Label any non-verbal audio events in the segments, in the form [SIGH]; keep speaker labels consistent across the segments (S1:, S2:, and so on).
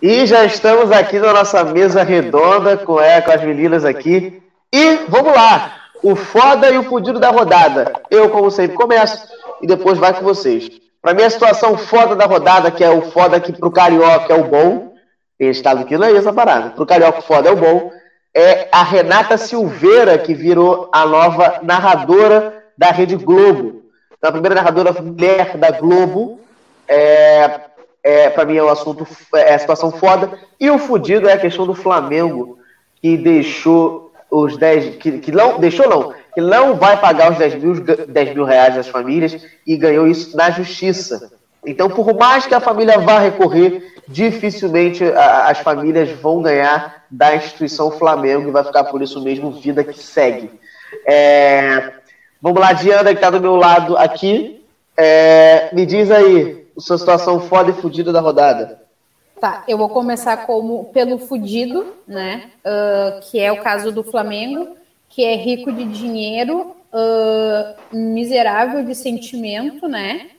S1: E já estamos aqui na nossa mesa redonda com, é, com as meninas aqui. E vamos lá! O foda e o fudido da rodada. Eu, como sempre, começo e depois vai com vocês. Para mim, a situação foda da rodada, que é o foda que pro Carioca é o bom, tem estado aqui, não é essa parada. Pro Carioca, o foda é o bom. É a Renata Silveira, que virou a nova narradora da Rede Globo. Então, a primeira narradora mulher da Globo. É, é, para mim é um assunto, é a situação foda. E o fudido é a questão do Flamengo, que deixou os 10. Que, que não, deixou não, que não vai pagar os 10 mil, 10 mil reais das famílias e ganhou isso na justiça. Então, por mais que a família vá recorrer, dificilmente a, as famílias vão ganhar da instituição Flamengo e vai ficar por isso mesmo vida que segue. É, vamos lá, Diana, que está do meu lado aqui. É, me diz aí, sua situação foda e fudida da rodada.
S2: Tá, eu vou começar como pelo fudido, né? Uh, que é o caso do Flamengo, que é rico de dinheiro, uh, miserável de sentimento, né?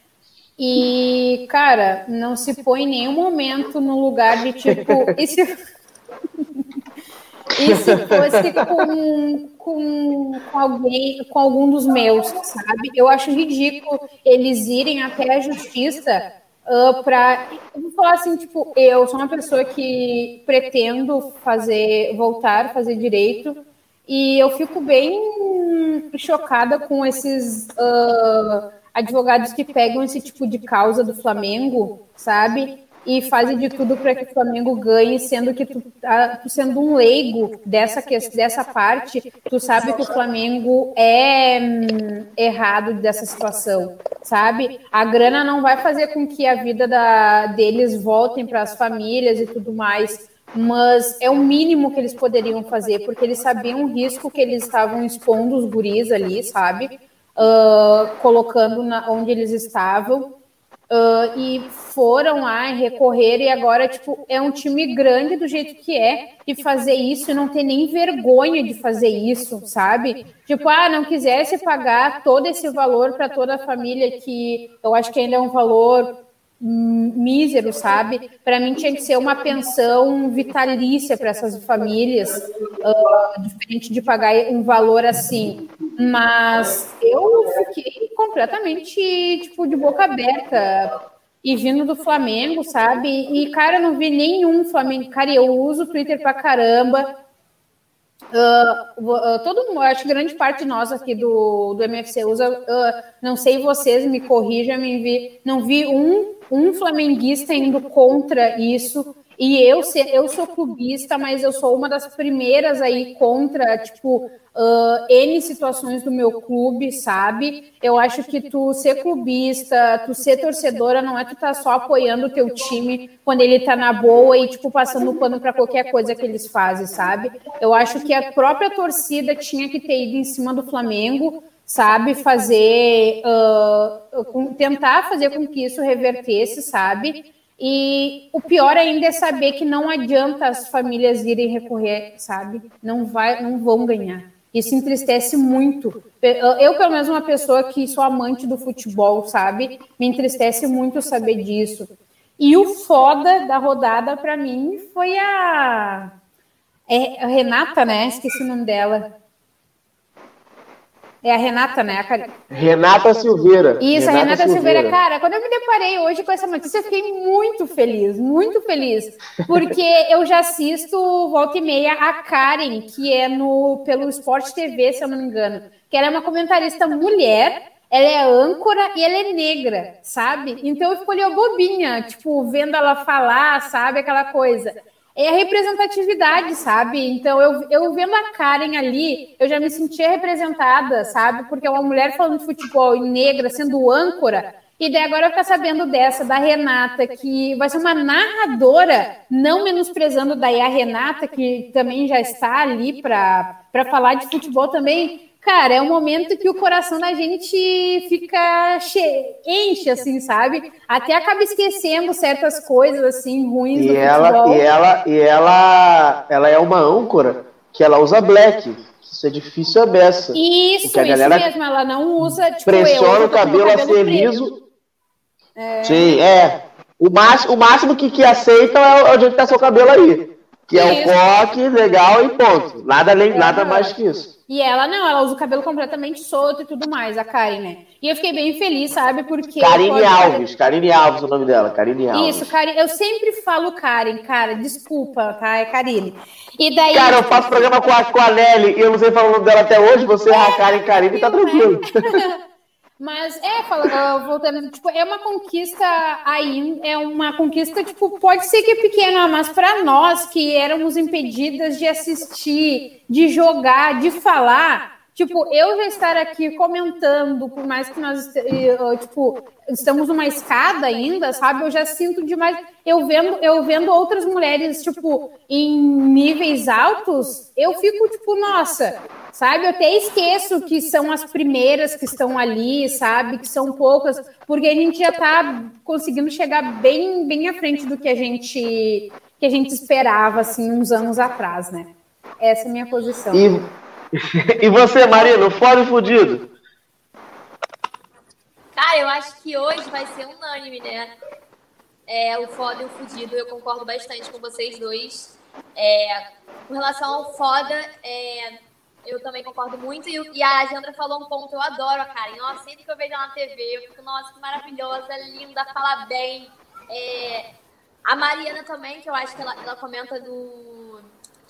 S2: E, cara, não se põe em nenhum momento no lugar de tipo. E se, [LAUGHS] e se fosse com, com, com alguém, com algum dos meus, sabe? Eu acho ridículo eles irem até a justiça uh, para. Eu vou falar assim, tipo, eu sou uma pessoa que pretendo fazer, voltar, fazer direito, e eu fico bem chocada com esses. Uh, advogados que pegam esse tipo de causa do Flamengo, sabe? E fazem de tudo para que o Flamengo ganhe, sendo que tu, tá, sendo um leigo dessa, dessa parte, tu sabe que o Flamengo é hum, errado dessa situação, sabe? A grana não vai fazer com que a vida da, deles voltem para as famílias e tudo mais, mas é o mínimo que eles poderiam fazer, porque eles sabiam o risco que eles estavam expondo os guris ali, sabe? uh, colocando na, onde eles estavam. Uh, e foram lá recorrer e agora tipo é um time grande do jeito que é e fazer isso e não ter nem vergonha de fazer isso, sabe? Tipo, ah, não quisesse pagar todo esse valor para toda a família que eu acho que ainda é um valor mísero, sabe? Para mim tinha que ser uma pensão vitalícia para essas famílias, uh, diferente de pagar um valor assim. Mas eu fiquei completamente tipo de boca aberta e vindo do Flamengo, sabe? E cara, não vi nenhum Flamengo. Cara, eu uso o Twitter pra caramba. Uh, uh, todo mundo, acho que grande parte de nós aqui do, do MFC usa, uh, não sei vocês, me corrijam, me vi, não vi um um flamenguista indo contra isso. E eu, eu sou clubista, mas eu sou uma das primeiras aí contra, tipo, uh, N situações do meu clube, sabe? Eu acho que tu ser clubista, tu ser torcedora, não é tu tá só apoiando o teu time quando ele tá na boa e, tipo, passando pano para qualquer coisa que eles fazem, sabe? Eu acho que a própria torcida tinha que ter ido em cima do Flamengo, sabe, fazer, uh, tentar fazer com que isso revertesse, sabe? E o pior ainda é saber que não adianta as famílias irem recorrer, sabe? Não vai, não vão ganhar. Isso entristece muito. Eu, pelo menos, uma pessoa que sou amante do futebol, sabe? Me entristece muito saber disso. E o foda da rodada para mim foi a, é, a Renata, né? Esqueci o nome dela. É a Renata, né? A
S1: Renata Silveira.
S2: Isso, Renata a Renata Silveira. Silveira. Cara, quando eu me deparei hoje com essa notícia, eu fiquei muito feliz, muito feliz. Porque eu já assisto volta e meia a Karen, que é no pelo Sport TV, se eu não me engano. Que ela é uma comentarista mulher, ela é âncora e ela é negra, sabe? Então eu fico ali bobinha, tipo, vendo ela falar, sabe? Aquela coisa é a representatividade, sabe? Então, eu, eu vendo a Karen ali, eu já me sentia representada, sabe? Porque é uma mulher falando de futebol e negra, sendo âncora, e daí agora eu ficar sabendo dessa, da Renata, que vai ser uma narradora, não menosprezando daí a Renata, que também já está ali para falar de futebol também. Cara, é um momento que o coração da gente fica che... enche, assim, sabe? Até acaba esquecendo certas coisas, assim, ruins
S1: e do ela,
S2: futebol.
S1: E ela, e ela, ela é uma âncora que ela usa black. Isso é difícil a beça.
S2: Isso, isso mesmo. Ela não usa, tipo,
S1: Pressiona eu, o cabelo, cabelo a ser liso. É... Sim, é. O máximo, o máximo que, que aceitam é o, é o jeito que tá seu cabelo aí. Que é isso. o coque, legal e ponto. Nada, além, é, nada mais que isso.
S2: E ela não, ela usa o cabelo completamente solto e tudo mais, a Karen, né? E eu fiquei bem feliz, sabe? Porque.
S1: Karine Alves, Karine Alves o nome dela, Karine Alves.
S2: Isso, Karen, eu sempre falo Karen, cara, desculpa, tá? É Karine. E daí.
S1: Cara, eu faço programa com a, com a Nelly e eu não sei falar o nome dela até hoje, você é, é a Karen Karine, tá tranquilo. [LAUGHS]
S2: Mas é, falando, voltando, tipo, é uma conquista aí, é uma conquista, tipo, pode ser que é pequena, mas para nós que éramos impedidas de assistir, de jogar, de falar, tipo, eu já estar aqui comentando, por mais que nós, tipo, estamos numa escada ainda, sabe? Eu já sinto demais. Eu vendo, eu vendo outras mulheres, tipo, em níveis altos, eu fico, tipo, nossa, sabe? Eu até esqueço que são as primeiras que estão ali, sabe? Que são poucas, porque a gente já está conseguindo chegar bem, bem à frente do que a gente que a gente esperava assim uns anos atrás, né? Essa é a minha posição.
S1: E, [LAUGHS] e você, Marina, fora fudido?
S3: Cara, eu acho que hoje vai ser unânime, né? É, o foda e o fudido, eu concordo bastante com vocês dois. É, com relação ao foda, é, eu também concordo muito. E, e a Jandra falou um ponto, eu adoro a Karen. Nossa, sempre que eu vejo ela na TV, eu fico, nossa, que maravilhosa, linda, fala bem. É, a Mariana também, que eu acho que ela, ela comenta do.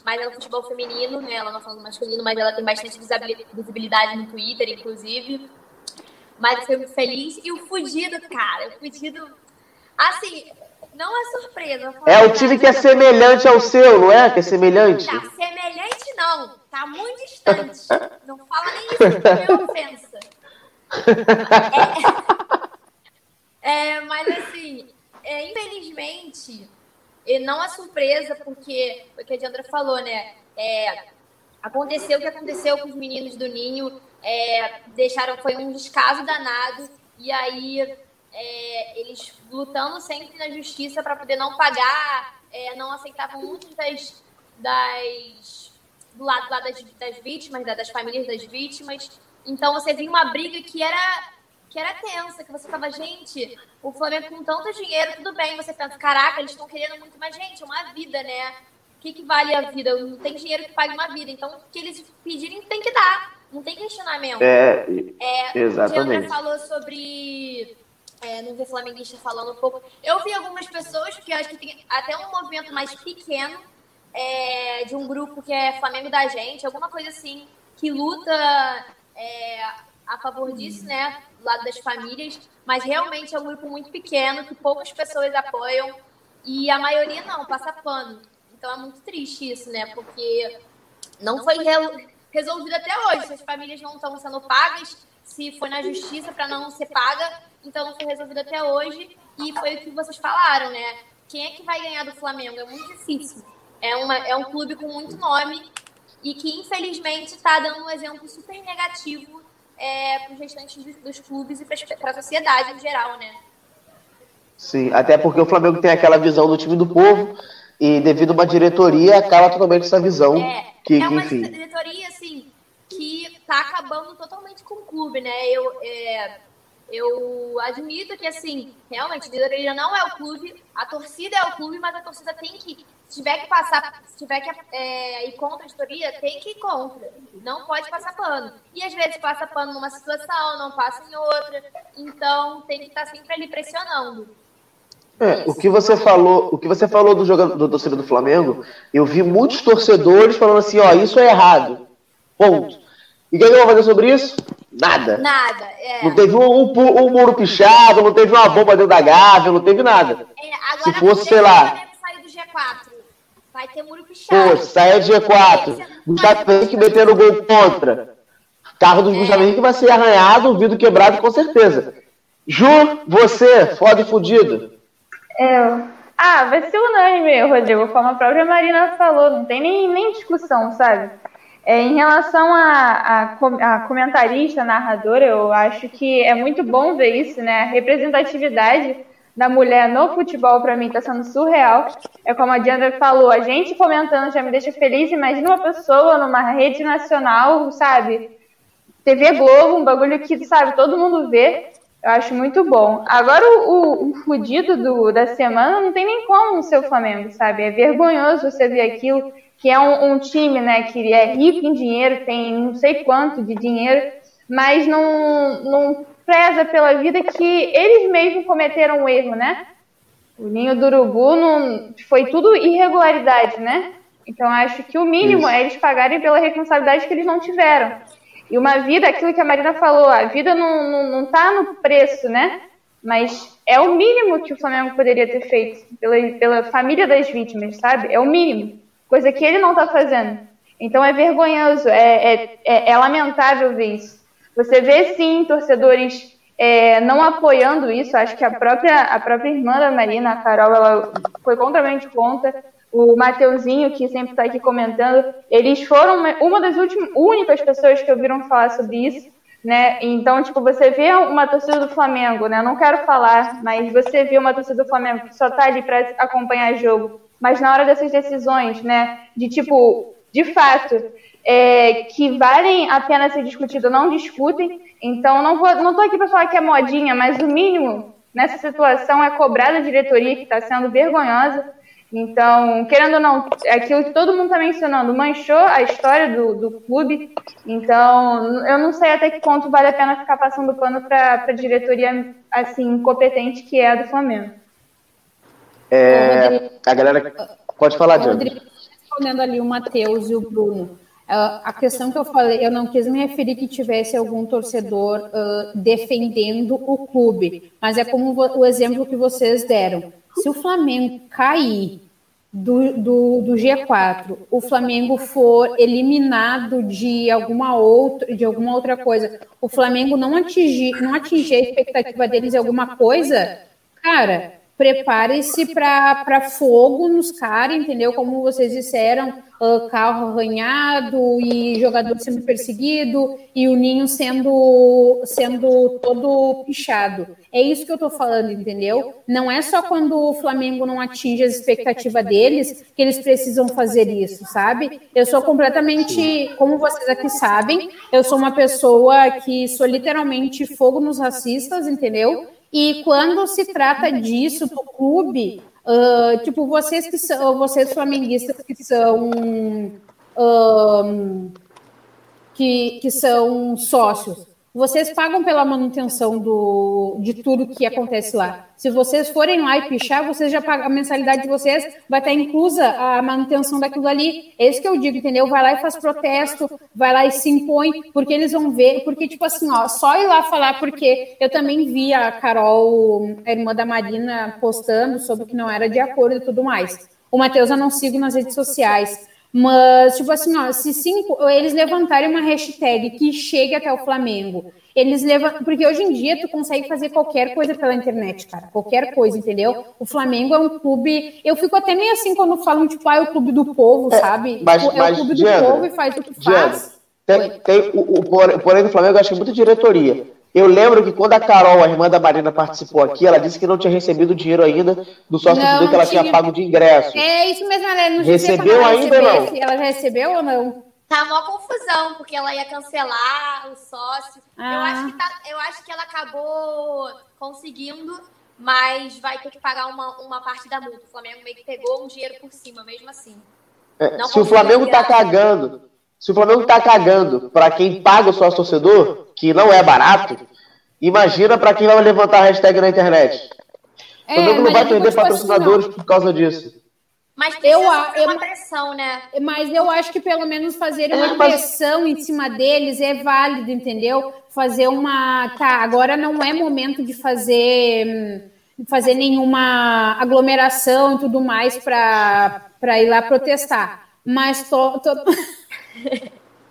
S3: Mais no futebol feminino, né? Ela não fala do masculino, mas ela tem bastante visibilidade no Twitter, inclusive. Mas eu fiquei muito feliz. E o Fudido, cara, o Fudido. Assim, não é surpresa.
S1: É o time que é semelhante ao seu, não é? Que é semelhante?
S3: Tá, semelhante não. Tá muito distante. Não fala nem isso, porque é ofensa. É, é, mas assim, é, infelizmente, não é surpresa, porque o que a Diandra falou, né? É, aconteceu o que aconteceu com os meninos do Ninho, é, deixaram, foi um descaso danado, e aí é, eles lutando sempre na justiça para poder não pagar, é, não aceitavam muitas das, das do lado lá das, das vítimas, das famílias das vítimas. Então você via uma briga que era que era tensa, que você tava, gente, o Flamengo com tanto dinheiro, tudo bem, você pensa, caraca, eles estão querendo muito, mas, gente, é uma vida, né? O que, que vale a vida? Não tem dinheiro que pague uma vida. Então, o que eles pedirem tem que dar. Não tem questionamento.
S1: É, é exatamente.
S3: O falou sobre é, não ver flamenguista falando um pouco. Eu vi algumas pessoas que acho que tem até um movimento mais pequeno é, de um grupo que é Flamengo da Gente, alguma coisa assim, que luta é, a favor disso, né? Do lado das famílias, mas realmente é um grupo muito pequeno, que poucas pessoas apoiam e a maioria não, passa pano. Então é muito triste isso, né? Porque não foi resolvido até hoje. Se as famílias não estão sendo pagas, se foi na justiça para não ser paga, então não foi resolvido até hoje. E foi o que vocês falaram, né? Quem é que vai ganhar do Flamengo? É muito difícil. É, uma, é um clube com muito nome e que, infelizmente, está dando um exemplo super negativo é, para os restantes dos, dos clubes e para a sociedade em geral, né?
S1: Sim, até porque o Flamengo tem aquela visão do time do povo e devido a uma diretoria acaba totalmente essa visão.
S3: É, que, é uma enfim. diretoria, assim, que está acabando totalmente com o clube, né? Eu, é, eu admito que, assim, realmente, a diretoria não é o clube, a torcida é o clube, mas a torcida tem que, se tiver que passar, se tiver que é, ir contra a diretoria, tem que ir contra. Não pode passar pano. E às vezes passa pano numa situação, não passa em outra. Então tem que estar sempre ali pressionando.
S1: É, o que você falou, o que você falou do jogador do torcedor do Flamengo, eu vi muitos torcedores falando assim, ó, isso é errado. Ponto. E o que eu vou fazer sobre isso? Nada.
S3: Nada, é.
S1: Não teve um, um, um, muro pichado, não teve uma bomba dentro da gávea, não teve nada.
S3: É, agora, Se fosse, sei lá. Sair do G4. Vai ter muro pichado.
S1: Pô, saia do G4. Gustavo Henrique metendo gol contra. Carro do é. Gustavo Henrique vai ser arranhado, vidro quebrado, com certeza. Ju, você, foda e fudido.
S4: Eu. Ah, vai ser unânime, Rodrigo, como a própria Marina falou, não tem nem, nem discussão, sabe? É, em relação a, a, a, comentarista, narradora, eu acho que é muito bom ver isso, né? A representatividade da mulher no futebol, para mim, está sendo surreal. É como a Diandra falou, a gente comentando já me deixa feliz. Imagina uma pessoa numa rede nacional, sabe? TV Globo, um bagulho que, sabe, todo mundo vê. Eu acho muito bom. Agora, o, o fudido do, da semana não tem nem como ser o Flamengo, sabe? É vergonhoso você ver aquilo, que é um, um, time, né, que é rico em dinheiro, tem não sei quanto de dinheiro, mas não, não preza pela vida que eles mesmos cometeram um erro, né? O ninho do urubu não, foi tudo irregularidade, né? Então acho que o mínimo Isso. é eles pagarem pela responsabilidade que eles não tiveram. E uma vida, aquilo que a Marina falou, a vida não, não, não tá no preço, né? Mas é o mínimo que o Flamengo poderia ter feito pela, pela família das vítimas, sabe? É o mínimo. Coisa que ele não tá fazendo. Então é vergonhoso, é, é, é, é lamentável ver isso. Você vê sim torcedores é, não apoiando isso. Acho que a própria, a própria irmã da Marina, a Carol, ela foi contramente contra o Mateuzinho, que sempre está aqui comentando, eles foram uma das últimas, únicas pessoas que ouviram falar sobre isso, né? Então, tipo, você vê uma torcida do Flamengo, né? Não quero falar, mas você vê uma torcida do Flamengo que só tá ali para acompanhar jogo, mas na hora dessas decisões, né? De tipo, de fato, é, que valem a pena ser discutido, não discutem. Então, não vou, não tô aqui para falar que é modinha, mas o mínimo nessa situação é cobrar da diretoria que está sendo vergonhosa então, querendo ou não, é aquilo que todo mundo está mencionando, manchou a história do, do clube. Então, eu não sei até que ponto vale a pena ficar passando pano para a diretoria assim incompetente que é a do Flamengo.
S1: É, a galera pode falar, Diana.
S2: Respondendo ali o Matheus e o Bruno. Uh, a questão que eu falei, eu não quis me referir que tivesse algum torcedor uh, defendendo o clube, mas é como o exemplo que vocês deram. Se o Flamengo cair do, do, do, G4, o Flamengo for eliminado de alguma outra, de alguma outra coisa, o Flamengo não atingir, não atingir a expectativa deles em alguma coisa, cara, prepare-se para fogo nos caras, entendeu? Como vocês disseram, uh, carro arranhado e jogador sendo perseguido e o ninho sendo, sendo todo pichado. É isso que eu estou falando, entendeu? Não é só quando o Flamengo não atinge as expectativas deles que eles precisam fazer isso, sabe? Eu sou completamente, como vocês aqui sabem, eu sou uma pessoa que sou literalmente fogo nos racistas, entendeu? E quando se trata disso do clube, uh, tipo, vocês que são, vocês flamenguistas que são um, que, que são sócios, vocês pagam pela manutenção do, de tudo que acontece lá. Se vocês forem lá e pichar, vocês já pagam, a mensalidade de vocês vai estar inclusa a manutenção daquilo ali. É isso que eu digo, entendeu? Vai lá e faz protesto, vai lá e se impõe, porque eles vão ver, porque, tipo assim, ó, só ir lá falar, porque eu também vi a Carol, a irmã da Marina, postando sobre que não era de acordo e tudo mais. O Matheus eu não sigo nas redes sociais. Mas, tipo assim, ó, se cinco, eles levantarem uma hashtag que chegue até o Flamengo, eles levam. Porque hoje em dia tu consegue fazer qualquer coisa pela internet, cara. Qualquer coisa, entendeu? O Flamengo é um clube. Eu fico até meio assim quando falam, tipo, ah, é o clube do povo, é, sabe?
S1: Mas,
S2: tipo,
S1: é
S2: o clube do povo e faz o que faz.
S1: Tem, tem o, o, porém do Flamengo, eu acho que é muito diretoria. Eu lembro que quando a Carol, a irmã da Marina, participou aqui, ela disse que não tinha recebido dinheiro ainda do sócio não, que ela tinha... tinha pago de ingresso.
S2: É isso mesmo, ela não
S1: recebeu ainda ou não?
S2: Ela recebeu ou não?
S3: Tá uma confusão, porque ela ia cancelar o sócio. Ah. Eu, acho que tá, eu acho que ela acabou conseguindo, mas vai ter que pagar uma, uma parte da multa. O Flamengo meio que pegou um dinheiro por cima, mesmo assim.
S1: É, se o Flamengo tá cagando, se o Flamengo tá cagando para quem paga o sócio torcedor, que não é barato, imagina para quem vai levantar a hashtag na internet. É, o Flamengo não vai perder patrocinadores por causa disso.
S3: Mas eu, eu, uma pressão, né?
S2: Mas eu acho que pelo menos fazer uma é, pressão em cima deles é válido, entendeu? Fazer uma. Tá, agora não é momento de fazer fazer nenhuma aglomeração e tudo mais para ir lá protestar. Mas tô, tô... [LAUGHS]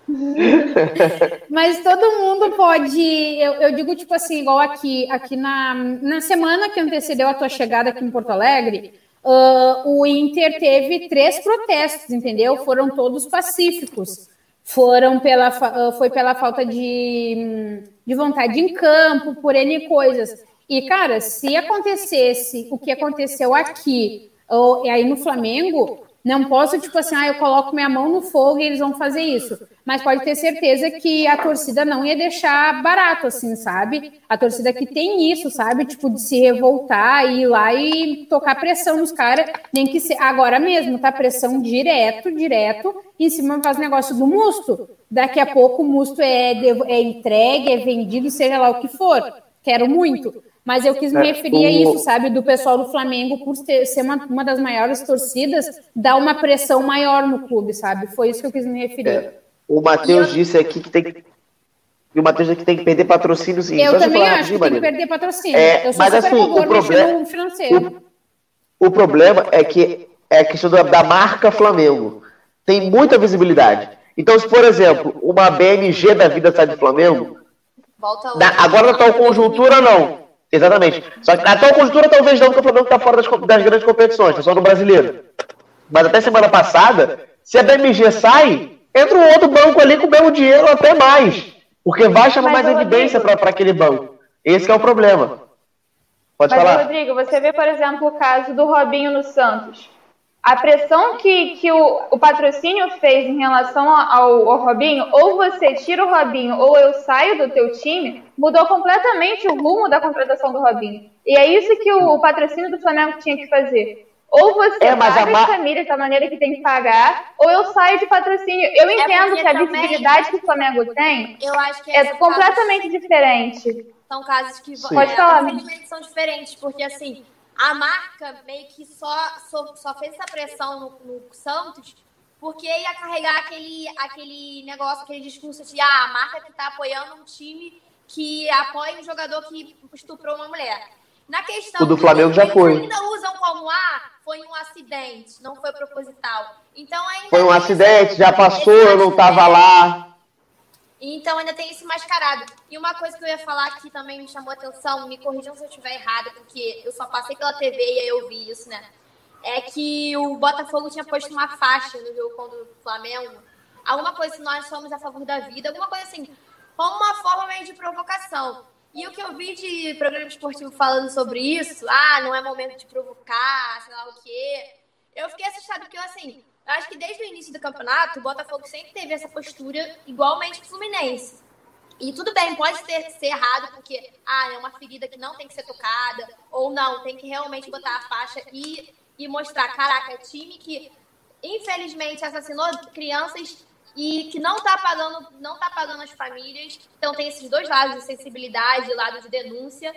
S2: [LAUGHS] Mas todo mundo pode. Eu, eu, digo, tipo assim, igual aqui, aqui na, na semana que antecedeu a tua chegada aqui em Porto Alegre, uh, o Inter teve três protestos, entendeu? Foram todos pacíficos. Foram pela, uh, foi pela falta de, de vontade em campo, por N coisas. E, cara, se acontecesse o que aconteceu aqui, ou, aí no Flamengo, Não posso, tipo assim, ah, eu coloco minha mão no fogo e eles vão fazer isso. Mas pode ter certeza que a torcida não ia deixar barato, assim, sabe? A torcida que tem isso, sabe? Tipo, de se revoltar e ir lá e tocar pressão nos caras, nem que se... agora mesmo, tá? Pressão direto, direto, em cima faz negócio do musto. Daqui a pouco o musto é, é entregue, é vendido, seja lá o que for. Quero muito. Mas eu quis me é, referir a isso, sabe, do pessoal do Flamengo, por ter, ser uma, uma das maiores torcidas, dar uma pressão maior no clube, sabe? Foi isso que eu quis me referir. É.
S1: O Matheus disse aqui que tem que. E o Matheus disse que tem que perder patrocínio sim.
S2: Eu Só também acho que tem que perder patrocínio.
S1: É, eu sou mas assim, o problema, financeiro. O, o, problema é que é a questão da, da marca Flamengo. Tem muita visibilidade. Então, se, por exemplo, uma BMG da vida sai do Flamengo, da, agora na atual conjuntura, não. Exatamente. Só que na atual conjuntura talvez não, porque o Flamengo está fora das, das, grandes competições, está só no brasileiro. Mas até semana passada, se a BMG sai, entra um outro banco ali com o mesmo dinheiro até mais. Porque vai chamar mais evidência para aquele banco. Esse é o problema. Pode Mas, falar.
S4: Rodrigo, você vê, por exemplo, o caso do Robinho no Santos. A pressão que, que o, o patrocínio fez em relação ao, ao, Robinho, ou você tira o Robinho ou eu saio do teu time, mudou completamente o rumo da contratação do Robinho. E é isso que o, o patrocínio do Flamengo tinha que fazer. Ou você é, paga a as famílias da maneira que tem que pagar, ou eu saio de patrocínio. Eu é entendo que a visibilidade que o Flamengo tem é completamente diferente.
S3: São casos que Pode é, falar. são diferentes, porque assim, a marca meio que só, só, só fez essa pressão no, no, Santos porque ia carregar aquele, aquele negócio, aquele discurso de ah, a marca que está apoiando um time que apoia um jogador que estuprou uma mulher. Na questão
S1: o do Flamengo já foi.
S3: ainda usam como ah, foi um acidente, não foi proposital. Então ainda
S1: foi um acidente, já passou, eu não estava lá.
S3: Então ainda tem esse mascarado. E uma coisa que eu ia falar que também me chamou a atenção, me corrijam se eu estiver errada, porque eu só passei pela TV e aí eu vi isso, né? É que o Botafogo tinha posto uma faixa no jogo contra o Flamengo. Alguma coisa se nós somos a favor da vida, alguma coisa assim, como uma forma meio de provocação. E o que eu vi de programa esportivo falando sobre isso, ah, não é momento de provocar, sei lá o quê. Eu fiquei assustada, porque, assim, eu acho que desde o início do campeonato, o Botafogo sempre teve essa postura igualmente o Fluminense. E tudo bem, pode ter, ser errado, porque, ah, é uma ferida que não tem que ser tocada, ou não, tem que realmente botar a faixa e, e mostrar, caraca, é time que, infelizmente, assassinou crianças e que não está pagando, não tá pagando as famílias. Então tem esses dois lados de sensibilidade, lado de denúncia.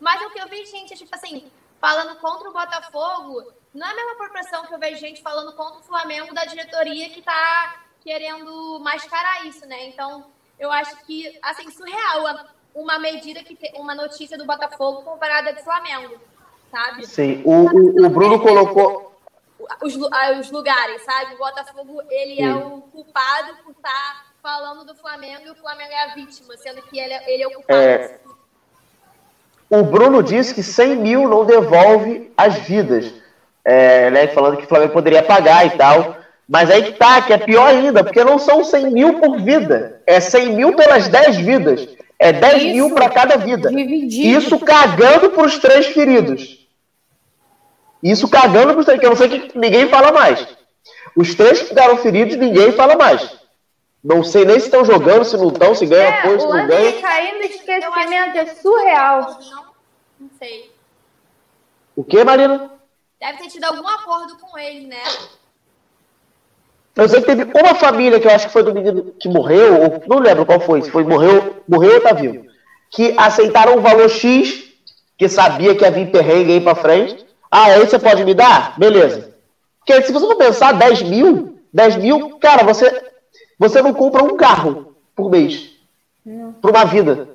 S3: Mas o que eu vi, gente, é tipo assim, falando contra o Botafogo, não é a mesma proporção que eu vejo gente falando contra o Flamengo da diretoria que está querendo mascarar isso, né? Então, eu acho que, assim, surreal uma medida que tem, uma notícia do Botafogo comparada do Flamengo, sabe?
S1: Sim, o, o, o Bruno colocou
S3: os, os lugares, sabe? O Botafogo, ele é Sim. é o culpado por estar tá falando do Flamengo e o Flamengo é a vítima, sendo que ele, é, ele é o culpado. É...
S1: O Bruno disse que 100 mil não devolve as vidas, é, né, falando que o Flamengo poderia pagar e tal. Mas aí que tá, que é pior ainda, porque não são 100 mil por vida, é 100 mil pelas 10 vidas. É 10 Isso, mil para cada vida. Dividido. Isso cagando para os três feridos. Isso cagando pro que eu não sei que ninguém fala mais. Os três que ficaram feridos, ninguém fala mais. Não sei nem se estão jogando, se não estão, se ganha é, apoio, se não ganha.
S4: cair no esquecimento é surreal. Não,
S3: não sei.
S1: O que, Marina?
S3: Deve ter tido algum acordo com ele, né?
S1: Eu sei que teve uma família, que eu acho que foi do menino que morreu, ou não lembro qual foi, se foi morreu, morreu ou tá vivo, que aceitaram um valor X, que sabia que havia perrengue aí pra frente, ah, aí você pode me dar? Beleza. Porque se você for pensar 10 mil, 10 mil, cara, você, você não compra um carro por mês. Para uma vida.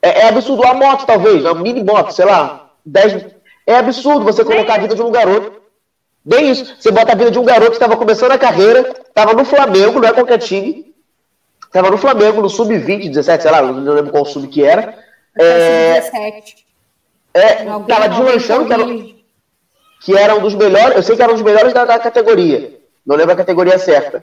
S1: É, é, absurdo. A moto, talvez, uma mini moto, sei lá. 10, é absurdo você colocar a vida de um garoto. Bem isso. Você bota a vida de um garoto que estava começando a carreira, estava no Flamengo, não é qualquer time. Estava no Flamengo, no sub-20, 17, sei lá, não lembro qual sub que era. É, 17. É, tava deslanchando, que era, que era um dos melhores, eu sei que era um dos melhores da, da categoria. Não lembro a categoria certa.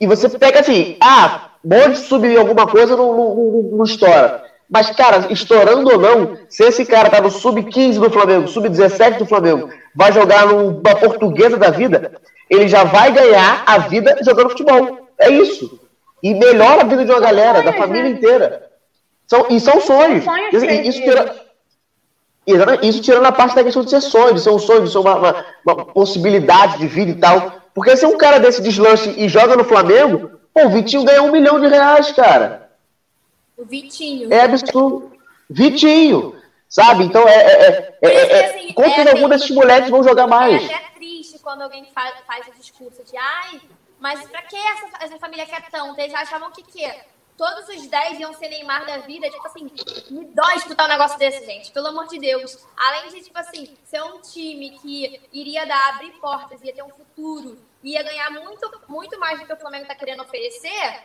S1: E você pega assim, ah, pode subir alguma coisa, não, não, não, não estoura. Mas, cara, estourando ou não, se esse cara tá no sub-15 do Flamengo, sub-17 do Flamengo, vai jogar numa portuguesa da vida, ele já vai ganhar a vida jogando futebol. É isso. E melhora a vida de uma galera, da família inteira. São, e são sonhos. Isso, isso, tira, isso tirando a parte da questão de ser sonho, de ser um sonho, de ser uma, uma, uma possibilidade de vida e tal. Porque se um cara desse deslanche e joga no Flamengo, pô, o Vitinho ganha um milhão de reais, cara.
S3: O Vitinho.
S1: É absurdo. Vitinho. Sabe? Então é. é, é, é, assim, com certeza algum desses moleques vão jogar mais.
S3: É até triste quando alguém faz, faz o discurso de ai, mas pra que essa, essa família quer tanto? Eles achavam que que todos os 10 iam ser Neymar da vida. Tipo assim, me dói escutar um negócio desse, gente. Pelo amor de Deus. Além de, tipo assim, ser um time que iria dar, abrir portas, ia ter um futuro, ia ganhar muito, muito mais do que o Flamengo tá querendo oferecer,